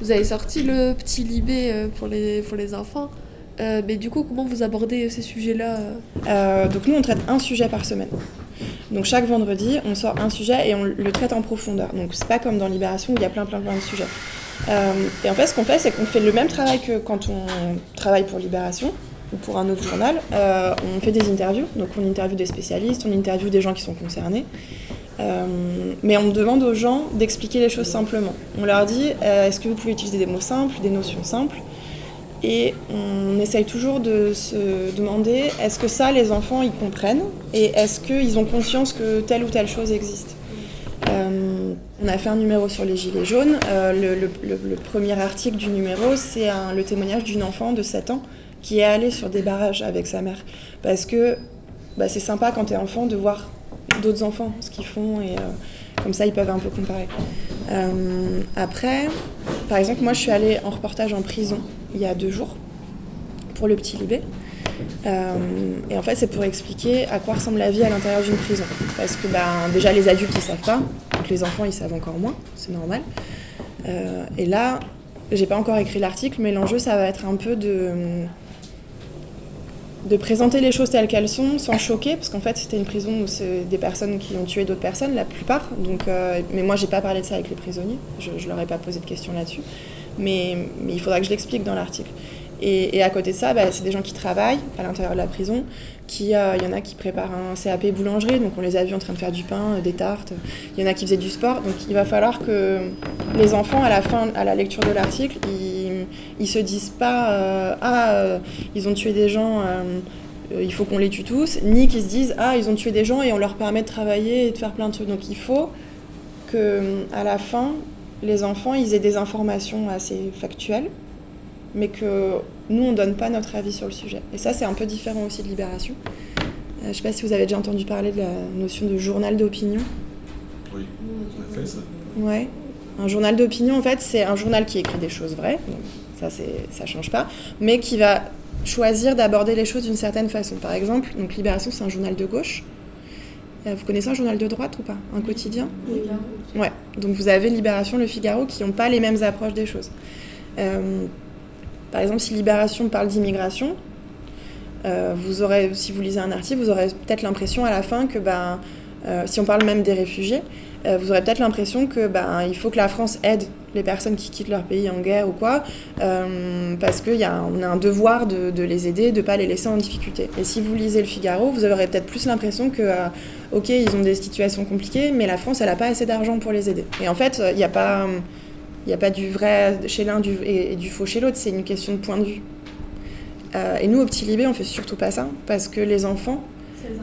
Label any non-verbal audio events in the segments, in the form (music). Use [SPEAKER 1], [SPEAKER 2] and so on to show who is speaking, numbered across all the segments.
[SPEAKER 1] Vous avez sorti le petit Libé euh, pour les, pour les enfants. Euh, mais du coup, comment vous abordez ces sujets-là
[SPEAKER 2] euh Donc nous, on traite un sujet par semaine. Donc chaque vendredi, on sort un sujet et on le traite en profondeur. Donc c'est pas comme dans Libération où il y a plein plein plein de sujets. Euh, et en fait, ce qu'on fait, c'est qu'on fait le même travail que quand on travaille pour Libération ou pour un autre journal. Euh, on fait des interviews, donc on interviewe des spécialistes, on interviewe des gens qui sont concernés. Euh, mais on demande aux gens d'expliquer les choses simplement. On leur dit euh, est-ce que vous pouvez utiliser des mots simples, des notions simples Et on essaye toujours de se demander est-ce que ça, les enfants, ils comprennent Et est-ce qu'ils ont conscience que telle ou telle chose existe euh, on a fait un numéro sur les gilets jaunes. Le, premier article du numéro, c'est le témoignage d'une enfant de 7 ans qui est allée sur des barrages avec sa mère. Parce que bah, c'est sympa quand tu es enfant de voir d'autres enfants ce qu'ils font et euh, comme ça ils peuvent un peu comparer. Euh, après, par exemple, moi je suis allée en reportage en prison il y a deux jours pour le petit Libé. Euh, et en fait, c'est pour expliquer à quoi ressemble la vie à l'intérieur d'une prison. Parce que ben, déjà, les adultes, ils savent pas. Donc les enfants, ils savent encore moins. C'est normal. Et là, j'ai pas encore écrit l'article, mais l'enjeu, ça va être un peu de de présenter les choses telles qu'elles sont sans choquer parce qu'en fait c'était une prison où c'est des personnes qui ont tué d'autres personnes la plupart donc euh, mais moi j'ai pas parlé de ça avec les prisonniers je, je leur ai pas posé de questions là-dessus mais, il faudra que je l'explique dans l'article et, à côté de ça, bah, c'est des gens qui travaillent à l'intérieur de la prison. Qui, euh, il y en a qui préparent un CAP boulangerie, donc on les a vus en train de faire du pain, euh, des tartes. Il y en a qui faisaient du sport. Donc il va falloir que les enfants, à la fin, à la lecture de l'article, ils se disent pas euh, ah euh, ils ont tué des gens. Euh, il faut qu'on les tue tous, ni qu'ils se disent ah ils ont tué des gens et on leur permet de travailler et de faire plein de trucs. Donc il faut que à la fin les enfants ils aient des informations assez factuelles mais que nous, on ne donne pas notre avis sur le sujet. Et ça, c'est un peu différent aussi de Libération. Je ne sais pas si vous avez déjà entendu parler de la notion de journal d'opinion.
[SPEAKER 3] Oui, on a fait ça.
[SPEAKER 2] Ouais. Un journal d'opinion, en fait, c'est un journal qui écrit des choses vraies, ça, ça ne change pas, mais qui va choisir d'aborder les choses d'une certaine façon. Par exemple, donc Libération, c'est un journal de gauche. Euh, Vous connaissez un journal de droite ou pas? Un quotidien?
[SPEAKER 1] Oui.
[SPEAKER 2] Ouais. Donc vous avez Libération, Le Figaro, qui n'ont pas les mêmes approches des choses. Euh, par exemple, si Libération parle d'immigration, euh, vous aurez, si vous lisez un article, vous aurez peut-être l'impression à la fin que, ben, euh, si on parle même des réfugiés, euh, vous aurez peut-être l'impression que, ben, il faut que la France aide les personnes qui quittent leur pays en guerre ou quoi, euh, parce qu'on a, a un devoir de, de, les aider, de ne pas les laisser en difficulté. Et si vous lisez le Figaro, vous aurez peut-être plus l'impression que, euh, ok, ils ont des situations compliquées, mais la France, elle n'a pas assez d'argent pour les aider. Et en fait, il n'y a pas il n'y a pas du vrai chez l'un et, et, du faux chez l'autre, c'est une question de point de vue. Euh, et nous, au Petit Libé, on fait surtout pas ça, parce que les enfants...
[SPEAKER 1] C'est les.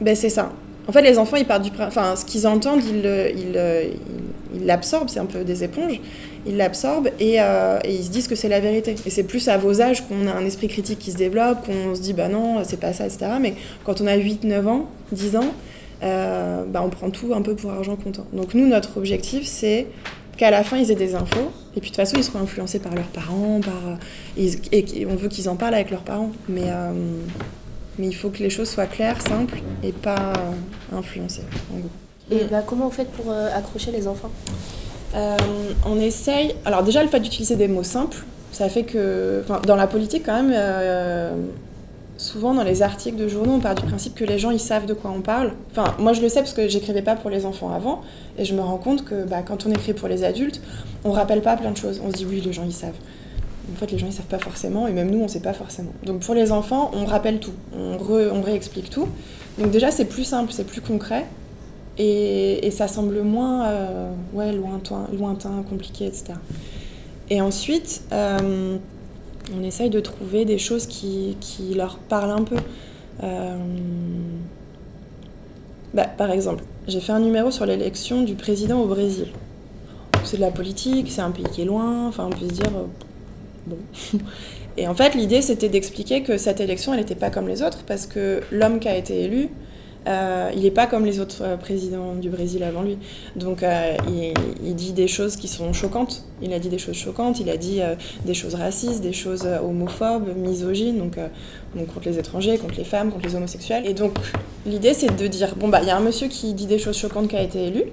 [SPEAKER 2] Ben, c'est ça. En fait, les enfants, ils partent du... Enfin, ce qu'ils entendent, ils, ils, l'absorbent, c'est un peu des éponges, ils l'absorbent et, euh, et, ils se disent que c'est la vérité. Et c'est plus à vos âges qu'on a un esprit critique qui se développe, qu'on se dit, bah non, c'est pas ça, etc. Mais quand on a 8, 9 ans, 10 ans, euh, bah, on prend tout un peu pour argent comptant. Donc nous, notre objectif, c'est qu'à la fin ils aient des infos et puis de toute façon ils seront influencés par leurs parents par et, on veut qu'ils en parlent avec leurs parents mais euh, mais il faut que les choses soient claires simples et pas euh, influencées en gros.
[SPEAKER 4] et bah, comment vous faites pour euh, accrocher les enfants?
[SPEAKER 2] Euh, on essaye alors déjà le fait d'utiliser des mots simples ça fait que dans la politique quand même souvent dans les articles de journaux, on part du principe que les gens ils savent de quoi on parle. Enfin, moi je le sais parce que j'écrivais pas pour les enfants avant, et je me rends compte que bah, quand on écrit pour les adultes, on rappelle pas plein de choses. On se dit oui, les gens ils savent. En fait, les gens ils savent pas forcément, et même nous on sait pas forcément. Donc pour les enfants, on rappelle tout, on, réexplique tout. Donc déjà c'est plus simple, c'est plus concret, et, ça semble moins euh, ouais, lointain, compliqué, etc. Et ensuite. Euh, on essaye de trouver des choses qui, leur parlent un peu. Euh... Bah, par exemple, j'ai fait un numéro sur l'élection du président au Brésil. C'est de la politique, c'est un pays qui est loin, enfin on peut se dire, bon. (laughs) Et en fait, l'idée c'était d'expliquer que cette élection, elle n'était pas comme les autres, parce que l'homme qui a été élu, euh, il n'est pas comme les autres euh, présidents du Brésil avant lui. Donc euh, il, dit des choses qui sont choquantes. Il a dit des choses choquantes, il a dit des choses racistes, des choses homophobes, misogynes, donc, donc, contre les étrangers, contre les femmes, contre les homosexuels. Et donc l'idée c'est de dire, bon bah il y a un monsieur qui dit des choses choquantes qui a été élu,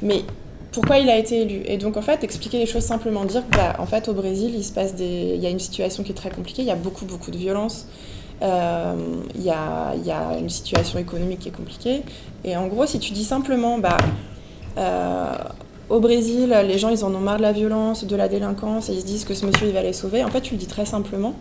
[SPEAKER 2] mais pourquoi il a été élu. Et donc, en fait, expliquer les choses simplement, dire bah, en fait, au Brésil, il se passe des... il y a une situation qui est très compliquée, il y a beaucoup, beaucoup de violence, euh, il y, a, il y, a, une situation économique qui est compliquée. Et en gros, si tu dis simplement, bah, euh, au Brésil, les gens, ils en ont marre de la violence, de la délinquance, et ils se disent que ce monsieur, il va les sauver, en fait, tu le dis très simplement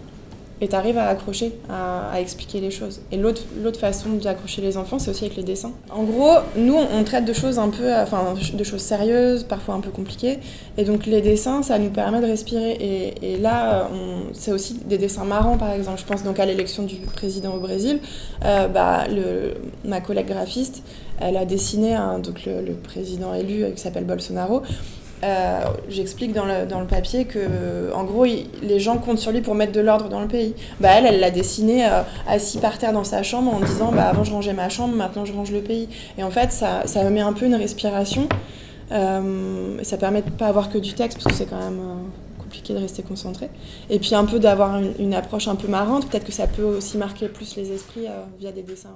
[SPEAKER 2] et tu arrives à accrocher, à, expliquer les choses. Et l'autre façon d'accrocher les enfants, c'est aussi avec les dessins. En gros, nous, on traite de choses un peu, enfin, de choses sérieuses, parfois un peu compliquées. Et donc, les dessins, ça nous permet de respirer. Et, là, c'est aussi des dessins marrants, par exemple. Je pense donc à l'élection du président au Brésil. Euh, bah, ma collègue graphiste, elle a dessiné donc le président élu qui s'appelle Bolsonaro. Euh, J'explique dans le, papier que, en gros, les gens comptent sur lui pour mettre de l'ordre dans le pays. Bah, elle, elle l'a dessiné euh, assis par terre dans sa chambre en disant bah, Avant, je rangeais ma chambre, maintenant, je range le pays. Et en fait, ça, ça met un peu une respiration. Euh, ça permet de ne pas avoir que du texte, parce que c'est quand même compliqué de rester concentré. Et puis, un peu d'avoir une, approche un peu marrante. Peut-être que ça peut aussi marquer plus les esprits via des dessins